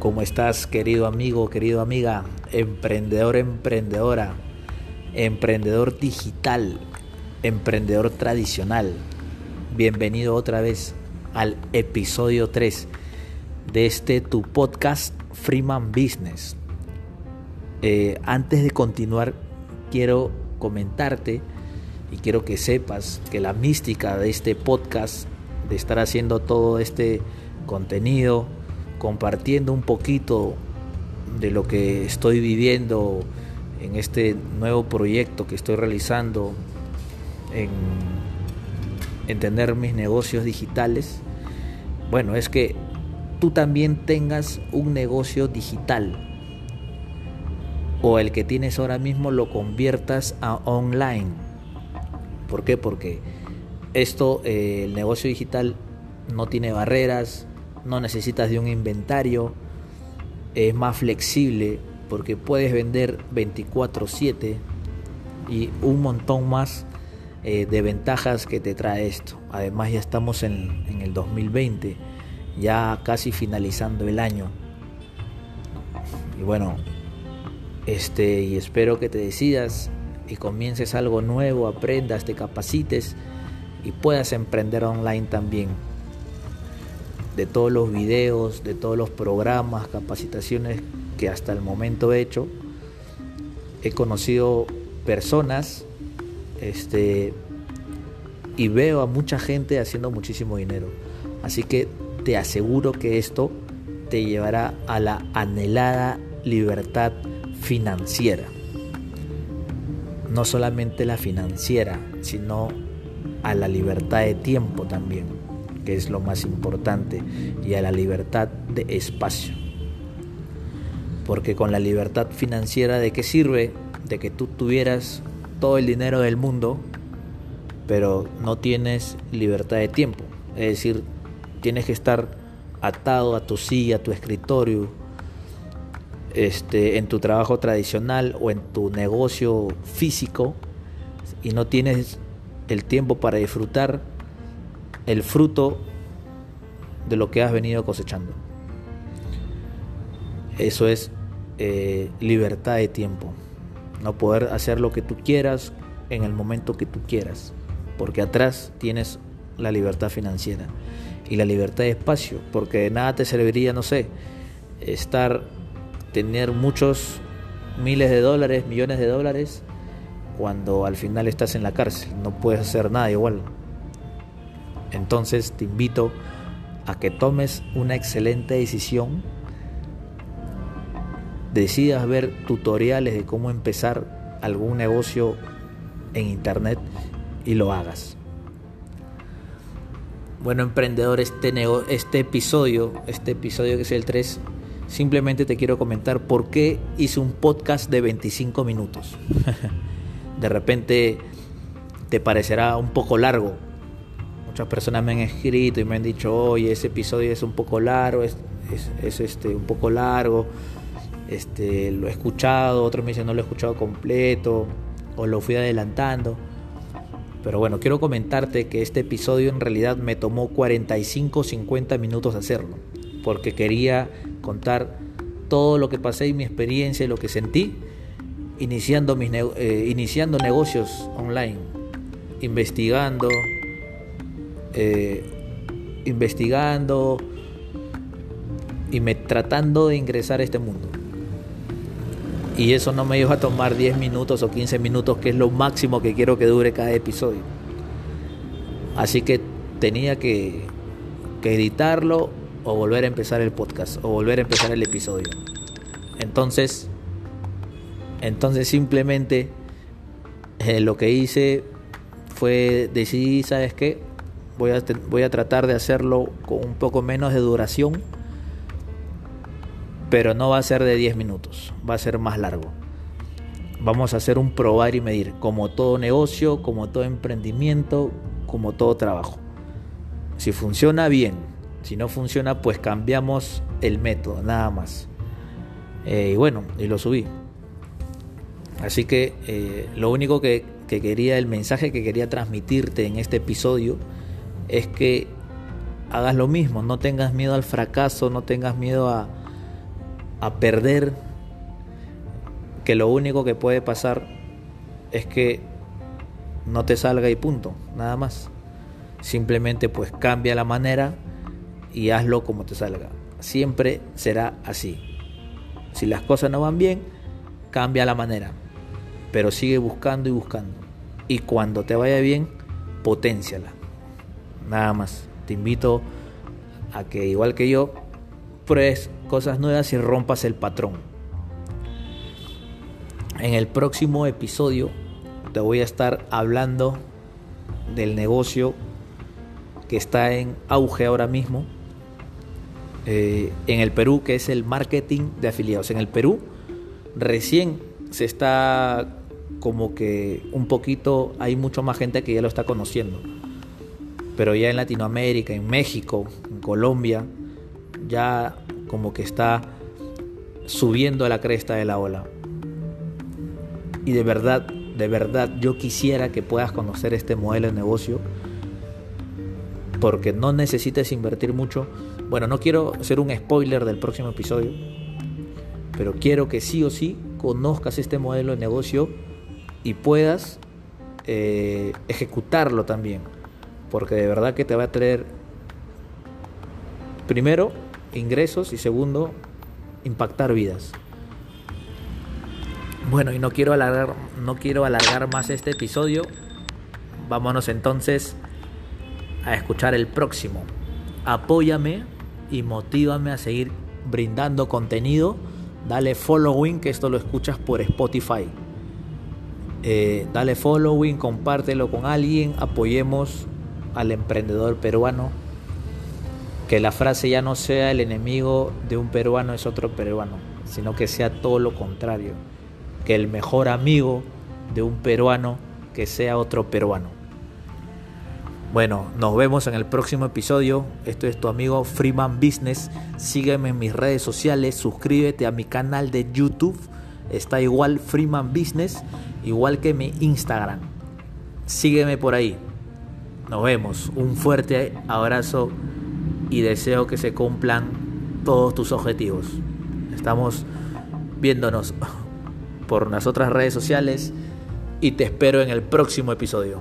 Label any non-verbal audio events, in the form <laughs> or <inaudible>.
¿Cómo estás, querido amigo, querido amiga, emprendedor, emprendedora, emprendedor digital, emprendedor tradicional? Bienvenido otra vez al episodio 3 de este tu podcast Freeman Business. Eh, antes de continuar, quiero comentarte y quiero que sepas que la mística de este podcast, de estar haciendo todo este contenido, compartiendo un poquito de lo que estoy viviendo en este nuevo proyecto que estoy realizando en, entender mis negocios digitales. Bueno, es que tú también tengas un negocio digital o el que tienes ahora mismo lo conviertas a online. ¿Por qué? Porque esto, eh, el negocio digital no tiene barreras, no necesitas de un inventario, es más flexible porque puedes vender 24/7 y un montón más eh, de ventajas que te trae esto. Además ya estamos en, en el 2020, ya casi finalizando el año. Y bueno, este, y espero que te decidas y comiences algo nuevo, aprendas, te capacites y puedas emprender online también de todos los videos, de todos los programas, capacitaciones que hasta el momento he hecho, he conocido personas este, y veo a mucha gente haciendo muchísimo dinero. Así que te aseguro que esto te llevará a la anhelada libertad financiera. No solamente la financiera, sino a la libertad de tiempo también que es lo más importante, y a la libertad de espacio. Porque con la libertad financiera, ¿de qué sirve? De que tú tuvieras todo el dinero del mundo, pero no tienes libertad de tiempo. Es decir, tienes que estar atado a tu silla, a tu escritorio, este, en tu trabajo tradicional o en tu negocio físico y no tienes el tiempo para disfrutar el fruto de lo que has venido cosechando. Eso es eh, libertad de tiempo. No poder hacer lo que tú quieras en el momento que tú quieras. Porque atrás tienes la libertad financiera y la libertad de espacio. Porque de nada te serviría, no sé, estar, tener muchos miles de dólares, millones de dólares, cuando al final estás en la cárcel. No puedes hacer nada igual. Entonces te invito a que tomes una excelente decisión, decidas ver tutoriales de cómo empezar algún negocio en internet y lo hagas. Bueno, emprendedor, este, este episodio, este episodio que es el 3, simplemente te quiero comentar por qué hice un podcast de 25 minutos. <laughs> de repente te parecerá un poco largo, Muchas personas me han escrito y me han dicho, oye, ese episodio es un poco largo, es, este, un poco largo, este, lo he escuchado, otros me dicen no lo he escuchado completo, o lo fui adelantando. Pero bueno, quiero comentarte que este episodio en realidad me tomó 45 50 minutos hacerlo, porque quería contar todo lo que pasé y mi experiencia y lo que sentí iniciando, mis eh, iniciando negocios online, investigando, eh, investigando y me, tratando de ingresar a este mundo. Y eso no me iba a tomar 10 minutos o 15 minutos, que es lo máximo que quiero que dure cada episodio. Así que tenía que, que editarlo o volver a empezar el podcast o volver a empezar el episodio. Entonces, entonces simplemente eh, lo que hice fue decidir, ¿sabes qué? Voy a, voy a tratar de hacerlo con un poco menos de duración, pero no va a ser de 10 minutos, va a ser más largo. Vamos a hacer un probar y medir, como todo negocio, como todo emprendimiento, como todo trabajo. Si funciona bien, si no funciona, pues cambiamos el método, nada más. Eh, y bueno, y lo subí. Así que eh, lo único que, que quería, el mensaje que quería transmitirte en este episodio, es que hagas lo mismo, no tengas miedo al fracaso, no tengas miedo a, a perder que lo único que puede pasar es que no te salga y punto, nada más. Simplemente pues cambia la manera y hazlo como te salga. Siempre será así. Si las cosas no van bien, cambia la manera. Pero sigue buscando y buscando. Y cuando te vaya bien, potenciala. Nada más. Te invito a que igual que yo, pruebes cosas nuevas y rompas el patrón. En el próximo episodio te voy a estar hablando del negocio que está en auge ahora mismo eh, en el Perú, que es el marketing de afiliados. En el Perú recién se está como que un poquito, hay mucho más gente que ya lo está conociendo. Pero ya en Latinoamérica, en México, en Colombia, ya como que está subiendo a la cresta de la ola. Y de verdad, de verdad, yo quisiera que puedas conocer este modelo de negocio porque no necesitas invertir mucho. Bueno, no quiero ser un spoiler del próximo episodio, pero quiero que sí o sí conozcas este modelo de negocio y puedas eh, ejecutarlo también, porque de verdad que te va a traer, primero, ingresos y segundo, impactar vidas. Bueno, y no quiero alargar, no quiero alargar más este episodio. Vámonos entonces a escuchar el próximo. Apóyame y motívame a seguir brindando contenido. Dale following, que esto lo escuchas por Spotify. Eh, dale following, compártelo con alguien, apoyemos al emprendedor peruano. Que la frase ya no sea el enemigo de un peruano es otro peruano, sino que sea todo lo contrario. Que el mejor amigo de un peruano que sea otro peruano. Bueno, nos vemos en el próximo episodio. Esto es tu amigo Freeman Business. Sígueme en mis redes sociales, suscríbete a mi canal de YouTube. Está igual Freeman Business, igual que mi Instagram. Sígueme por ahí. Nos vemos. Un fuerte abrazo y deseo que se cumplan todos tus objetivos. Estamos viéndonos por las otras redes sociales y te espero en el próximo episodio.